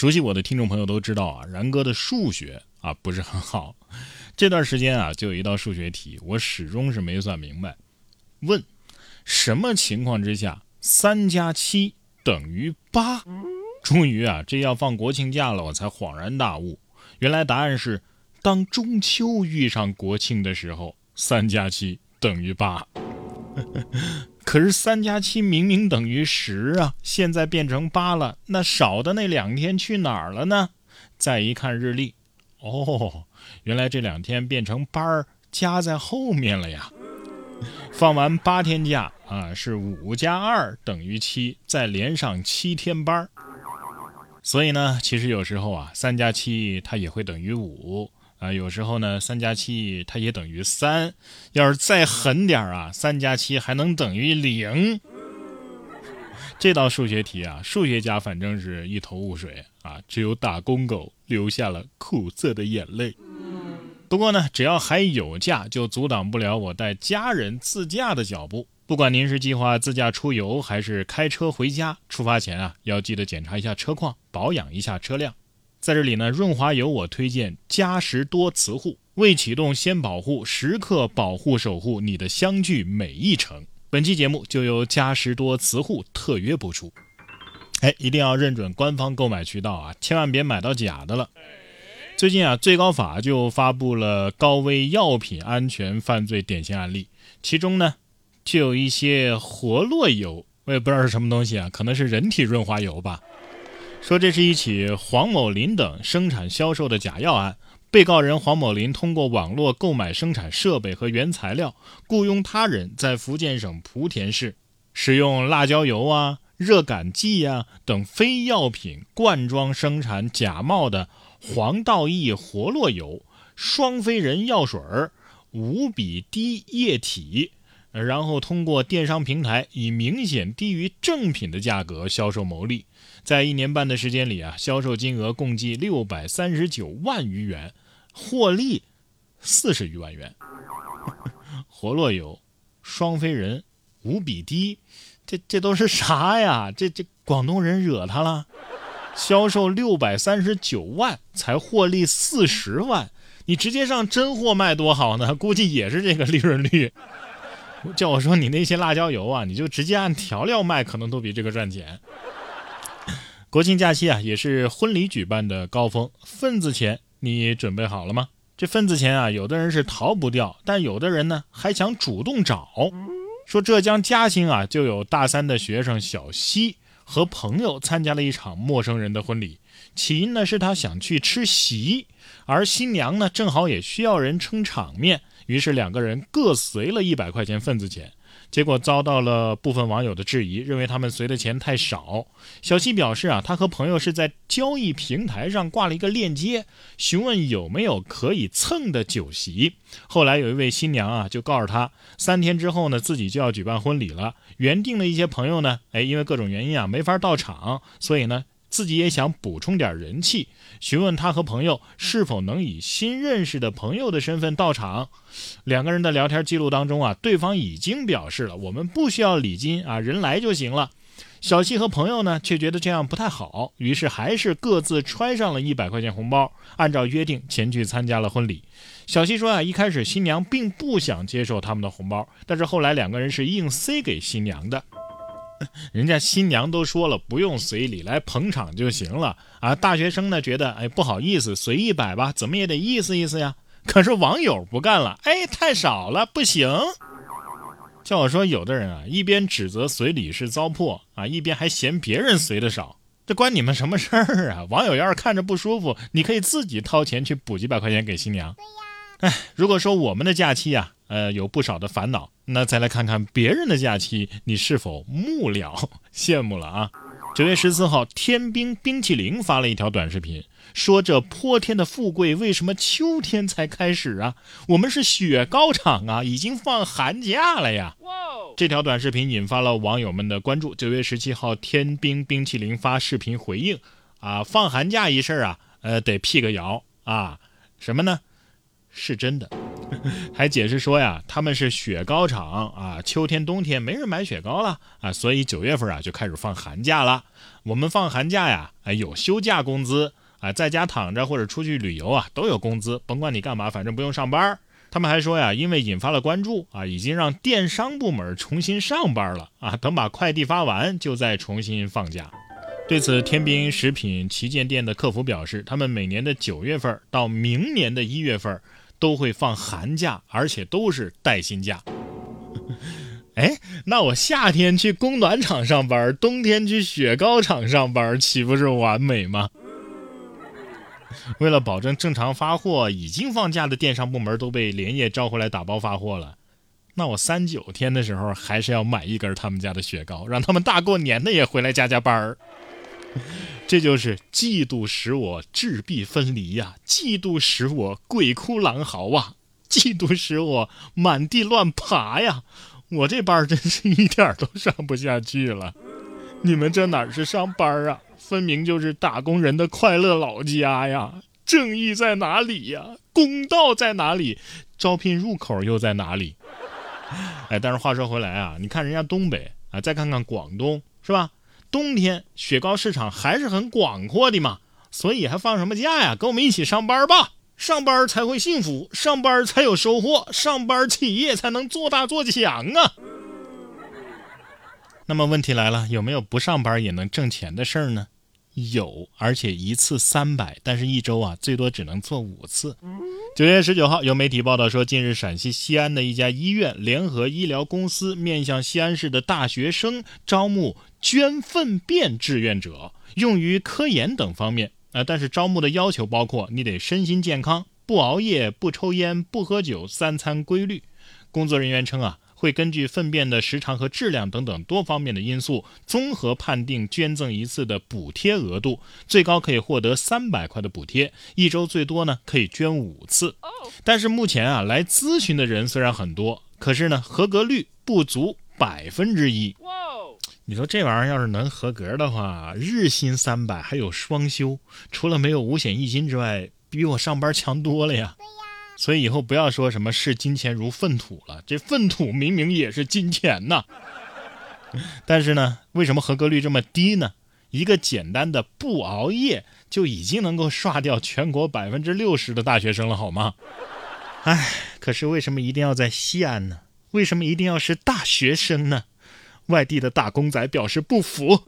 熟悉我的听众朋友都知道啊，然哥的数学啊不是很好。这段时间啊，就有一道数学题，我始终是没算明白。问：什么情况之下三加七等于八？终于啊，这要放国庆假了，我才恍然大悟，原来答案是：当中秋遇上国庆的时候，三加七等于八。可是三加七明明等于十啊，现在变成八了，那少的那两天去哪儿了呢？再一看日历，哦，原来这两天变成班儿加在后面了呀。放完八天假啊，是五加二等于七，再连上七天班儿。所以呢，其实有时候啊，三加七它也会等于五。啊，有时候呢，三加七它也等于三。要是再狠点儿啊，三加七还能等于零。这道数学题啊，数学家反正是一头雾水啊，只有打工狗流下了苦涩的眼泪。不过呢，只要还有假，就阻挡不了我带家人自驾的脚步。不管您是计划自驾出游，还是开车回家，出发前啊，要记得检查一下车况，保养一下车辆。在这里呢，润滑油我推荐嘉实多磁护，未启动先保护，时刻保护守护你的相聚每一程。本期节目就由嘉实多磁护特约播出。哎，一定要认准官方购买渠道啊，千万别买到假的了。最近啊，最高法就发布了高危药品安全犯罪典型案例，其中呢，就有一些活络油，我也不知道是什么东西啊，可能是人体润滑油吧。说这是一起黄某林等生产销售的假药案，被告人黄某林通过网络购买生产设备和原材料，雇佣他人在福建省莆田市使用辣椒油啊、热感剂啊等非药品灌装生产假冒的黄道益活络油、双飞人药水儿、五比滴液体，然后通过电商平台以明显低于正品的价格销售牟利。在一年半的时间里啊，销售金额共计六百三十九万余元，获利四十余万元。活络油、双飞人、无比低，这这都是啥呀？这这广东人惹他了？销售六百三十九万才获利四十万，你直接上真货卖多好呢？估计也是这个利润率。叫我说你那些辣椒油啊，你就直接按调料卖，可能都比这个赚钱。国庆假期啊，也是婚礼举办的高峰。份子钱你准备好了吗？这份子钱啊，有的人是逃不掉，但有的人呢还想主动找。说浙江嘉兴啊，就有大三的学生小西和朋友参加了一场陌生人的婚礼。起因呢是他想去吃席，而新娘呢正好也需要人撑场面，于是两个人各随了一百块钱份子钱。结果遭到了部分网友的质疑，认为他们随的钱太少。小西表示啊，他和朋友是在交易平台上挂了一个链接，询问有没有可以蹭的酒席。后来有一位新娘啊，就告诉他，三天之后呢，自己就要举办婚礼了。原定的一些朋友呢，哎，因为各种原因啊，没法到场，所以呢。自己也想补充点人气，询问他和朋友是否能以新认识的朋友的身份到场。两个人的聊天记录当中啊，对方已经表示了我们不需要礼金啊，人来就行了。小西和朋友呢却觉得这样不太好，于是还是各自揣上了一百块钱红包，按照约定前去参加了婚礼。小西说啊，一开始新娘并不想接受他们的红包，但是后来两个人是硬塞给新娘的。人家新娘都说了，不用随礼，来捧场就行了啊！大学生呢觉得，哎，不好意思，随一百吧，怎么也得意思意思呀。可是网友不干了，哎，太少了，不行。叫我说，有的人啊，一边指责随礼是糟粕啊，一边还嫌别人随的少，这关你们什么事儿啊？网友要是看着不舒服，你可以自己掏钱去补几百块钱给新娘。对呀。哎，如果说我们的假期呀。呃，有不少的烦恼。那再来看看别人的假期，你是否幕僚羡慕了啊？九月十四号，天冰冰淇淋发了一条短视频，说这泼天的富贵为什么秋天才开始啊？我们是雪糕厂啊，已经放寒假了呀！这条短视频引发了网友们的关注。九月十七号，天冰冰淇淋发视频回应啊，放寒假一事啊，呃，得辟个谣啊，什么呢？是真的。还解释说呀，他们是雪糕厂啊，秋天冬天没人买雪糕了啊，所以九月份啊就开始放寒假了。我们放寒假呀，哎有休假工资啊，在家躺着或者出去旅游啊都有工资，甭管你干嘛，反正不用上班。他们还说呀，因为引发了关注啊，已经让电商部门重新上班了啊，等把快递发完就再重新放假。对此，天兵食品旗舰店的客服表示，他们每年的九月份到明年的一月份都会放寒假，而且都是带薪假。哎，那我夏天去供暖厂上班，冬天去雪糕厂上班，岂不是完美吗？为了保证正常发货，已经放假的电商部门都被连夜招回来打包发货了。那我三九天的时候，还是要买一根他们家的雪糕，让他们大过年的也回来加加班儿。这就是嫉妒使我质壁分离呀，嫉妒使我鬼哭狼嚎啊，嫉妒使我满地乱爬呀！我这班真是一点都上不下去了。你们这哪是上班啊？分明就是打工人的快乐老家呀！正义在哪里呀？公道在哪里？招聘入口又在哪里？哎，但是话说回来啊，你看人家东北啊，再看看广东，是吧？冬天雪糕市场还是很广阔的嘛，所以还放什么假呀？跟我们一起上班吧，上班才会幸福，上班才有收获，上班企业才能做大做强啊。那么问题来了，有没有不上班也能挣钱的事儿呢？有，而且一次三百，但是一周啊最多只能做五次。九月十九号，有媒体报道说，近日陕西西安的一家医院联合医疗公司面向西安市的大学生招募捐粪便志愿者，用于科研等方面啊。但是招募的要求包括你得身心健康，不熬夜，不抽烟，不喝酒，三餐规律。工作人员称啊。会根据粪便的时长和质量等等多方面的因素，综合判定捐赠一次的补贴额度，最高可以获得三百块的补贴，一周最多呢可以捐五次。但是目前啊，来咨询的人虽然很多，可是呢，合格率不足百分之一。你说这玩意儿要是能合格的话，日薪三百还有双休，除了没有五险一金之外，比我上班强多了呀。所以以后不要说什么视金钱如粪土了，这粪土明明也是金钱呐。但是呢，为什么合格率这么低呢？一个简单的不熬夜就已经能够刷掉全国百分之六十的大学生了，好吗？唉，可是为什么一定要在西安呢？为什么一定要是大学生呢？外地的打工仔表示不服。